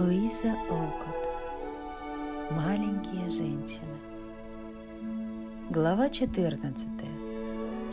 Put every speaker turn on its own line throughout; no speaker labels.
Луиза Олкот. Маленькие женщины. Глава 14.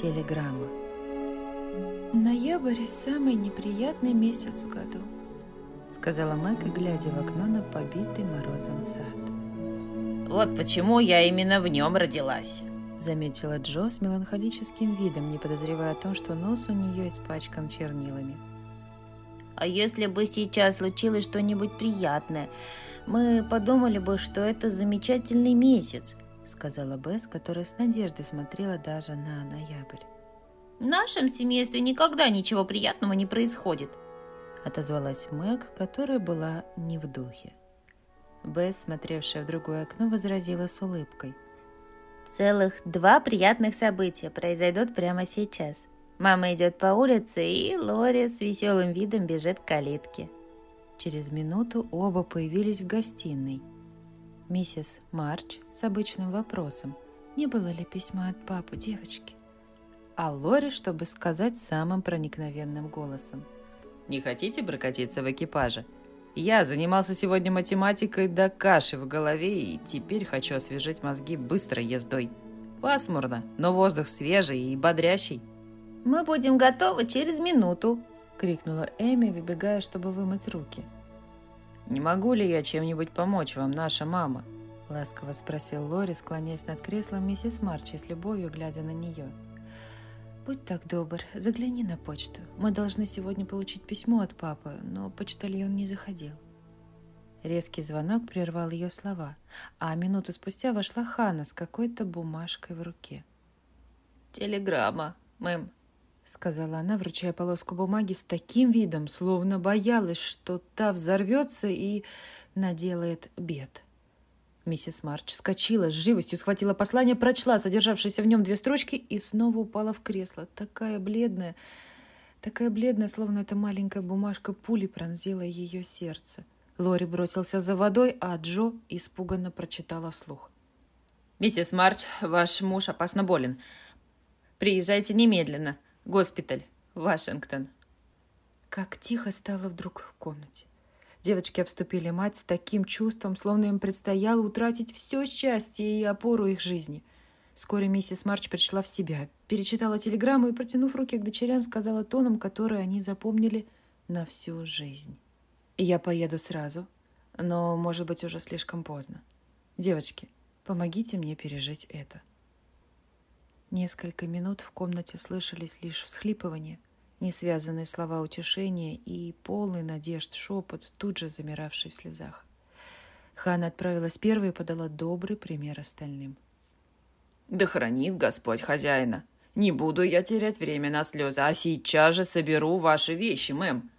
Телеграмма.
Ноябрь – самый неприятный месяц в году,
сказала Мэг, глядя в окно на побитый морозом сад.
Вот почему я именно в нем родилась,
заметила Джо с меланхолическим видом, не подозревая о том, что нос у нее испачкан чернилами.
А если бы сейчас случилось что-нибудь приятное, мы подумали бы, что это замечательный месяц,
сказала Бесс, которая с надеждой смотрела даже на ноябрь.
В нашем семействе никогда ничего приятного не происходит,
отозвалась Мэг, которая была не в духе. Бесс, смотревшая в другое окно, возразила с улыбкой.
Целых два приятных события произойдут прямо сейчас – Мама идет по улице, и Лори с веселым видом бежит к калитке.
Через минуту оба появились в гостиной. Миссис Марч с обычным вопросом. Не было ли письма от папы девочки? А Лори, чтобы сказать самым проникновенным голосом.
«Не хотите прокатиться в экипаже? Я занимался сегодня математикой до каши в голове и теперь хочу освежить мозги быстрой ездой. Пасмурно, но воздух свежий и бодрящий.
«Мы будем готовы через минуту!»
— крикнула Эми, выбегая, чтобы вымыть руки.
«Не могу ли я чем-нибудь помочь вам, наша мама?»
— ласково спросил Лори, склоняясь над креслом миссис Марчи с любовью, глядя на нее. «Будь так добр, загляни на почту. Мы должны сегодня получить письмо от папы, но почтальон не заходил». Резкий звонок прервал ее слова, а минуту спустя вошла Хана с какой-то бумажкой в руке.
«Телеграмма, мэм», —
сказала она, вручая полоску бумаги с таким видом, словно боялась, что та взорвется и наделает бед. Миссис Марч вскочила с живостью, схватила послание, прочла содержавшиеся в нем две строчки и снова упала в кресло. Такая бледная, такая бледная, словно эта маленькая бумажка пули пронзила ее сердце. Лори бросился за водой, а Джо испуганно прочитала вслух.
«Миссис Марч, ваш муж опасно болен. Приезжайте немедленно. Госпиталь, Вашингтон.
Как тихо стало вдруг в комнате. Девочки обступили мать с таким чувством, словно им предстояло утратить все счастье и опору их жизни. Вскоре миссис Марч пришла в себя, перечитала телеграмму и, протянув руки к дочерям, сказала тоном, который они запомнили на всю жизнь. «Я поеду сразу, но, может быть, уже слишком поздно. Девочки, помогите мне пережить это». Несколько минут в комнате слышались лишь всхлипывания, несвязанные слова утешения и полный надежд шепот, тут же замиравший в слезах. Хана отправилась первой и подала добрый пример остальным.
«Да хранит Господь хозяина! Не буду я терять время на слезы, а сейчас же соберу ваши вещи, мэм!»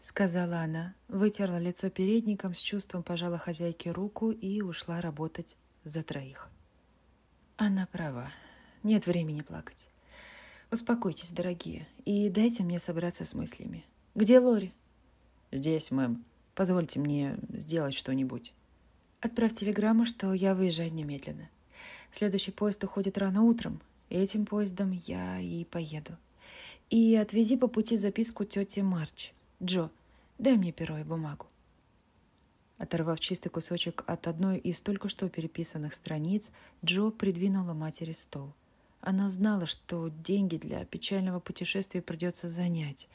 Сказала она, вытерла лицо передником, с чувством пожала хозяйке руку и ушла работать за троих. Она права. Нет времени плакать. Успокойтесь, дорогие, и дайте мне собраться с мыслями. Где Лори?
Здесь, мэм. Позвольте мне сделать что-нибудь.
Отправь телеграмму, что я выезжаю немедленно. Следующий поезд уходит рано утром. Этим поездом я и поеду. И отвези по пути записку тете Марч. Джо, дай мне перо и бумагу. Оторвав чистый кусочек от одной из только что переписанных страниц, Джо придвинула матери стол. Она знала, что деньги для печального путешествия придется занять.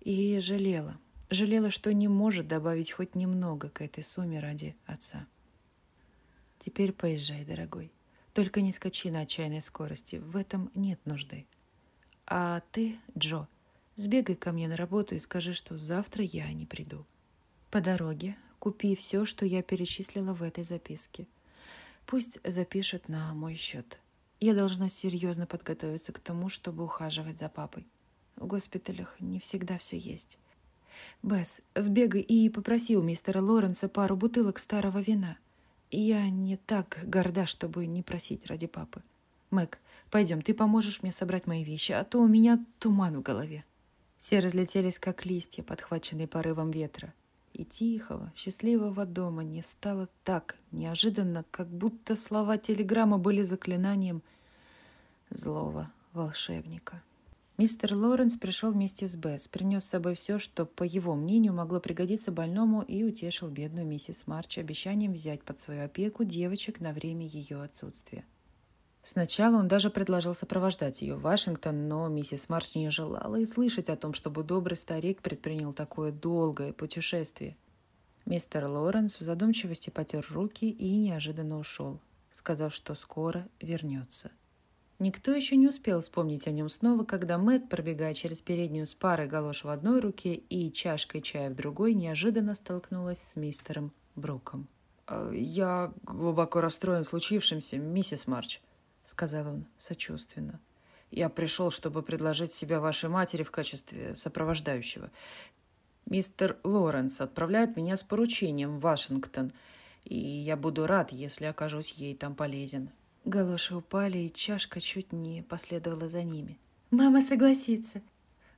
И жалела. Жалела, что не может добавить хоть немного к этой сумме ради отца. Теперь поезжай, дорогой. Только не скачи на отчаянной скорости. В этом нет нужды. А ты, Джо, сбегай ко мне на работу и скажи, что завтра я не приду. По дороге купи все, что я перечислила в этой записке. Пусть запишет на мой счет. Я должна серьезно подготовиться к тому, чтобы ухаживать за папой. В госпиталях не всегда все есть. Бесс, сбегай и попроси у мистера Лоренса пару бутылок старого вина. Я не так горда, чтобы не просить ради папы. Мэг, пойдем, ты поможешь мне собрать мои вещи, а то у меня туман в голове. Все разлетелись, как листья, подхваченные порывом ветра и тихого, счастливого дома не стало так неожиданно, как будто слова телеграммы были заклинанием злого волшебника. Мистер Лоренс пришел вместе с Бесс, принес с собой все, что, по его мнению, могло пригодиться больному, и утешил бедную миссис Марч обещанием взять под свою опеку девочек на время ее отсутствия. Сначала он даже предложил сопровождать ее в Вашингтон, но миссис Марч не желала и слышать о том, чтобы добрый старик предпринял такое долгое путешествие. Мистер Лоренс в задумчивости потер руки и неожиданно ушел, сказав, что скоро вернется. Никто еще не успел вспомнить о нем снова, когда Мэг, пробегая через переднюю с парой галош в одной руке и чашкой чая в другой, неожиданно столкнулась с мистером Бруком. «Э, «Я глубоко расстроен случившимся, миссис Марч», — сказал он сочувственно. «Я пришел, чтобы предложить себя вашей матери в качестве сопровождающего. Мистер Лоренс отправляет меня с поручением в Вашингтон, и я буду рад, если окажусь ей там полезен. Галоши упали, и чашка чуть не последовала за ними.
«Мама согласится.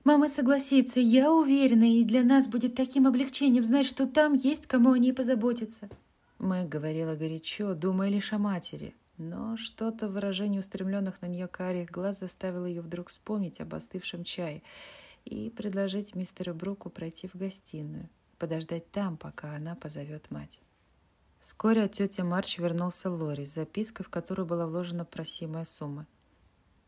Мама согласится. Я уверена, и для нас будет таким облегчением знать, что там есть кому о ней позаботиться».
Мэг говорила горячо, думая лишь о матери. Но что-то в выражении устремленных на нее карих глаз заставило ее вдруг вспомнить об остывшем чае и предложить мистеру Бруку пройти в гостиную, подождать там, пока она позовет мать. Вскоре от тети Марч вернулся Лори с запиской, в которую была вложена просимая сумма.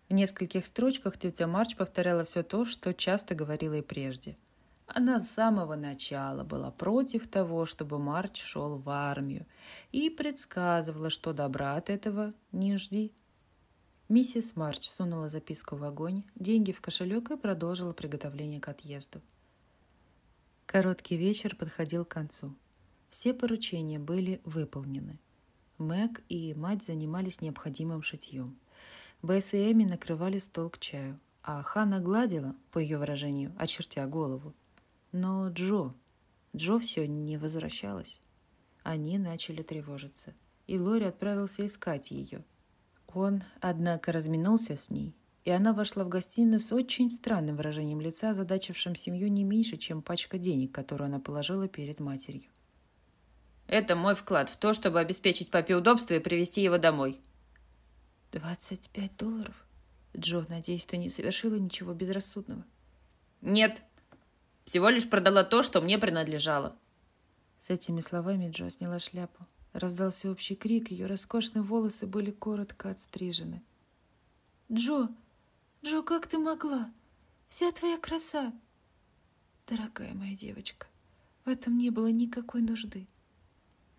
В нескольких строчках тетя Марч повторяла все то, что часто говорила и прежде. Она с самого начала была против того, чтобы Марч шел в армию, и предсказывала, что добра от этого не жди. Миссис Марч сунула записку в огонь, деньги в кошелек и продолжила приготовление к отъезду. Короткий вечер подходил к концу. Все поручения были выполнены. Мэг и мать занимались необходимым шитьем. Бесс и Эми накрывали стол к чаю, а Ханна гладила, по ее выражению, очертя голову. Но Джо... Джо все не возвращалась. Они начали тревожиться, и Лори отправился искать ее. Он, однако, разминулся с ней, и она вошла в гостиную с очень странным выражением лица, задачившим семью не меньше, чем пачка денег, которую она положила перед матерью.
Это мой вклад в то, чтобы обеспечить папе удобство и привести его домой.
«Двадцать пять долларов? Джо, надеюсь, ты не совершила ничего безрассудного?»
«Нет. Всего лишь продала то, что мне принадлежало».
С этими словами Джо сняла шляпу. Раздался общий крик, ее роскошные волосы были коротко отстрижены.
«Джо! Джо, как ты могла? Вся твоя краса!»
«Дорогая моя девочка, в этом не было никакой нужды.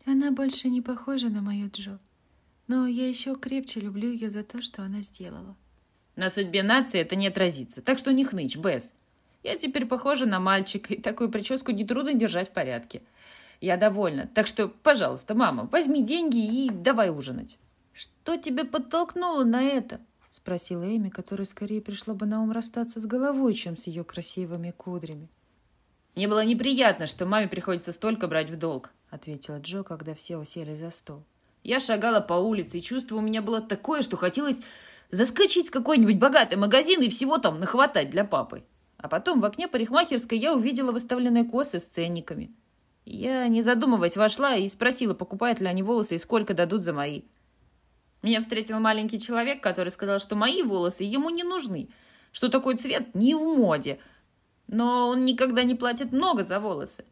Она больше не похожа на мою Джо, но я еще крепче люблю ее за то, что она сделала.
На судьбе нации это не отразится, так что не хнычь, Бесс. Я теперь похожа на мальчика, и такую прическу нетрудно держать в порядке. Я довольна, так что, пожалуйста, мама, возьми деньги и давай ужинать.
Что тебя подтолкнуло на это?
Спросила Эми, которой скорее пришло бы на ум расстаться с головой, чем с ее красивыми кудрями.
Мне было неприятно, что маме приходится столько брать в долг.
— ответила Джо, когда все усели за стол.
«Я шагала по улице, и чувство у меня было такое, что хотелось заскочить в какой-нибудь богатый магазин и всего там нахватать для папы. А потом в окне парикмахерской я увидела выставленные косы с ценниками. Я, не задумываясь, вошла и спросила, покупают ли они волосы и сколько дадут за мои. Меня встретил маленький человек, который сказал, что мои волосы ему не нужны, что такой цвет не в моде, но он никогда не платит много за волосы.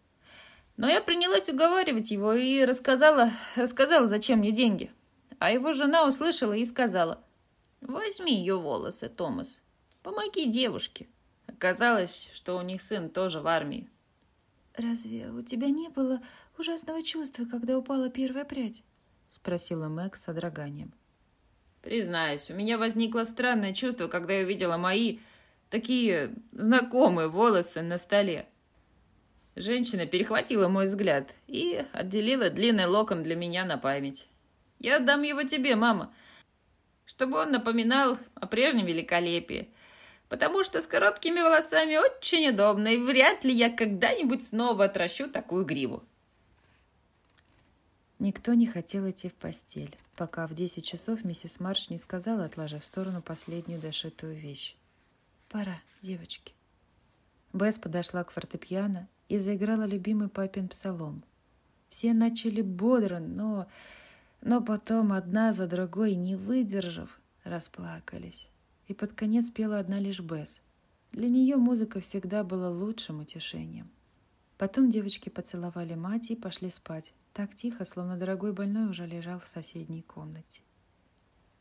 Но я принялась уговаривать его и рассказала, рассказала, зачем мне деньги. А его жена услышала и сказала, «Возьми ее волосы, Томас, помоги девушке». Оказалось, что у них сын тоже в армии.
«Разве у тебя не было ужасного чувства, когда упала первая прядь?» — спросила Мэг с содроганием.
«Признаюсь, у меня возникло странное чувство, когда я увидела мои такие знакомые волосы на столе. Женщина перехватила мой взгляд и отделила длинный локон для меня на память. «Я отдам его тебе, мама, чтобы он напоминал о прежнем великолепии, потому что с короткими волосами очень удобно, и вряд ли я когда-нибудь снова отращу такую гриву».
Никто не хотел идти в постель, пока в десять часов миссис Марш не сказала, отложив в сторону последнюю дошитую вещь. «Пора, девочки». Бесс подошла к фортепиано и заиграла любимый папин псалом. Все начали бодро, но... Но потом одна за другой, не выдержав, расплакались. И под конец пела одна лишь Бесс. Для нее музыка всегда была лучшим утешением. Потом девочки поцеловали мать и пошли спать, так тихо, словно дорогой больной уже лежал в соседней комнате.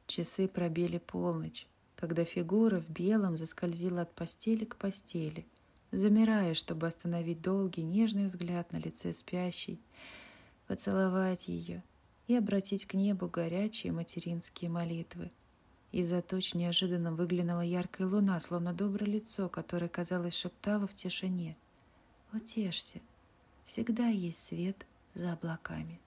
Часы пробили полночь, когда фигура в белом заскользила от постели к постели, замирая, чтобы остановить долгий нежный взгляд на лице спящей, поцеловать ее и обратить к небу горячие материнские молитвы. Из-за туч неожиданно выглянула яркая луна, словно доброе лицо, которое, казалось, шептало в тишине. «Утешься, всегда есть свет за облаками».